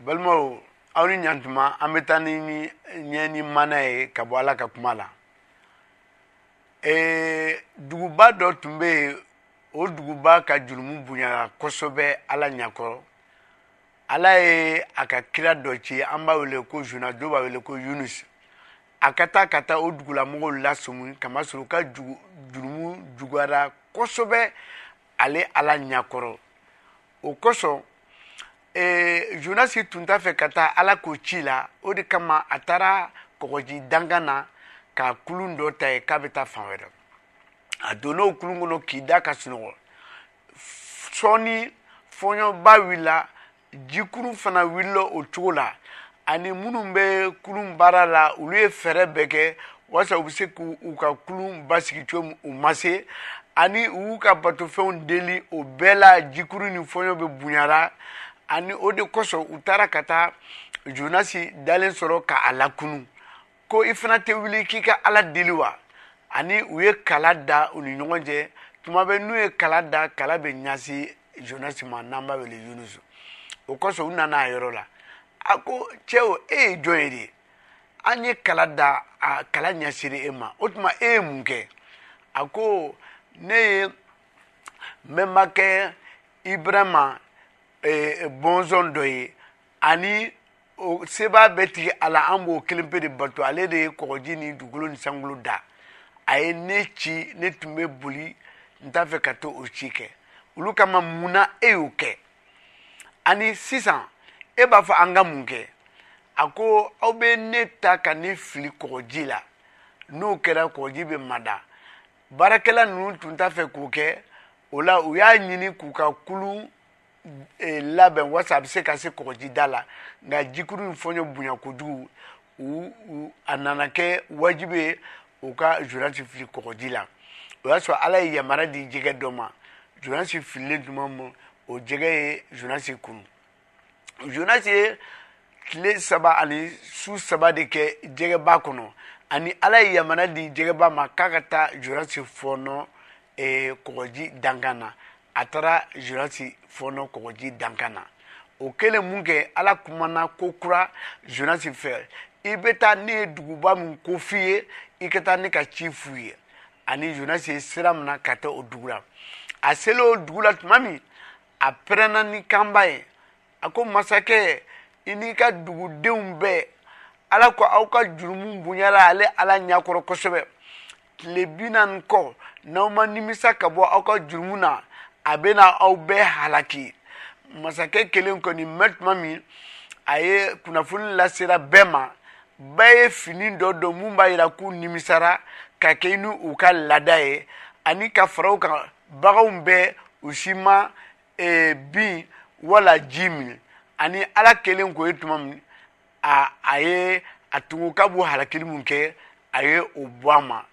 balimaw aw ni ɲantuma an bɛ taa ni ɲɛ ni mana ye ka bɔ ala ka kuma la ee duguba dɔ tun bɛ yen o duguba ka jurumu bonyara kosɛbɛ ala ɲakɔrɔ ala ye a ka kira dɔ ci an b'a wele ko zuna dɔw b'a wele ko yunus a ka taa ka taa o dugulamɔgɔw lasomi kamasɔrɔ u ka jurumu juguyara kosɛbɛ ale ala ɲakɔrɔ o kosɔn ee, jonasi tun t'a fɛ ka taa ala k'o ci la o de kama a taara kɔgɔji dankan na ka kulun dɔ ta ye k'a bɛ taa fan wɛrɛ a donna o kulun kɔnɔ k'i da ka sunɔgɔ sɔɔni fɔɲɔba wulila jikuru fana wulila o cogo la ani minnu bɛ kulun baara la olu ye fɛɛrɛ bɛɛ kɛ walasa u bɛ se k'u ka kulun basigi cogo min u ma se ani u y'u ka batofɛnw deli o bɛɛ la jikuru ni fɔɲɔ bɛ bonyara ani o de kosɔn u taara ka taa jonasi dalen sɔrɔ k'a lakunu ko i fana tɛ wuli k'i ka ala deli wa ani u ye kala da u ni ɲɔgɔn cɛ tuma bɛ n'u ye kala da kala bɛ ɲasi jonasi ma n'an b'a wele yunusu o kosɔn u nana a yɔrɔ la a ko cɛw e ye jɔn ye de an ye kala da a kala ɲɛsiri e ma o tuma e ye mun kɛ a ko ne ye n bɛnbakɛ ibrahima bɔnsɔn dɔ ye ani o seba bɛ tigɛ a la an b'o kelen pe de bato ale de ye kɔgɔji ni dugukolo ni sankolo da a ye ne ci ne tun bɛ boli n t'a fɛ ka to o ci kɛ olu kama mun na e y'o kɛ ani sisan e b'a fɔ an ka mun kɛ a ko aw bɛ ne ta ka ne fili kɔgɔji la n'o kɛra kɔgɔji bɛ mada baarakɛla ninnu tun t'a fɛ k'o kɛ o la u y'a ɲini k'u ka kulu eh, labɛn wasa a bɛ se ka se kɔgɔjida la nka jikuru in fɔɲɔ bonya kojugu u a nana kɛ wajibi ye u ka zoransi fili kɔgɔji la o y'a sɔrɔ ala ye yamara di jɛgɛ dɔ ma zoransi fililen tuma ma o jɛgɛ ye zoransi kunu zonasi ye tile saba ani su saba de kɛ jɛgɛba kɔnɔ ani ala ye yamana di jɛgɛba ma k'a ka taa jorasi fɔɔnɔ eh, kɔgɔji dankan na a taara jonasi fɔɔnɔ kɔgɔji dankan na o kɛlen mun kɛ ala kumana ko kura jonasi fɛ i bɛ taa ne ye duguba min ko f'i ye i ka taa ne ka ci f'u ye ani jonasi ye sira min na ka taa o dugu la a selen o dugu la tuma min a pɛrɛnna ni kanba ye a ko masakɛ i n'i ka dugudenw bɛɛ ala ko aw ka jurumu bonyara ale ala ɲakɔrɔ kosɛbɛ tile bi naani kɔ n'aw ma nimisa ka bɔ aw ka jurumu na a bɛna aw bɛɛ halaki masakɛ kelen kɔni mɛ tuma min a ye kunnafoni lasera bɛɛ ma bɛɛ ye fini dɔ dɔn mun b'a yira k'u nimisara ka kɛ ni u ka laada ye ani ka fara u kan baganw bɛɛ u si ma eh, bin wala ji minɛ ani ala kelen ko ye tuma min a a ye a tugu ka b'o halakili mun kɛ a ye o bɔ a ma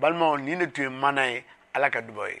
balimaw nin de tun ye mana ye ala ka dubaw ye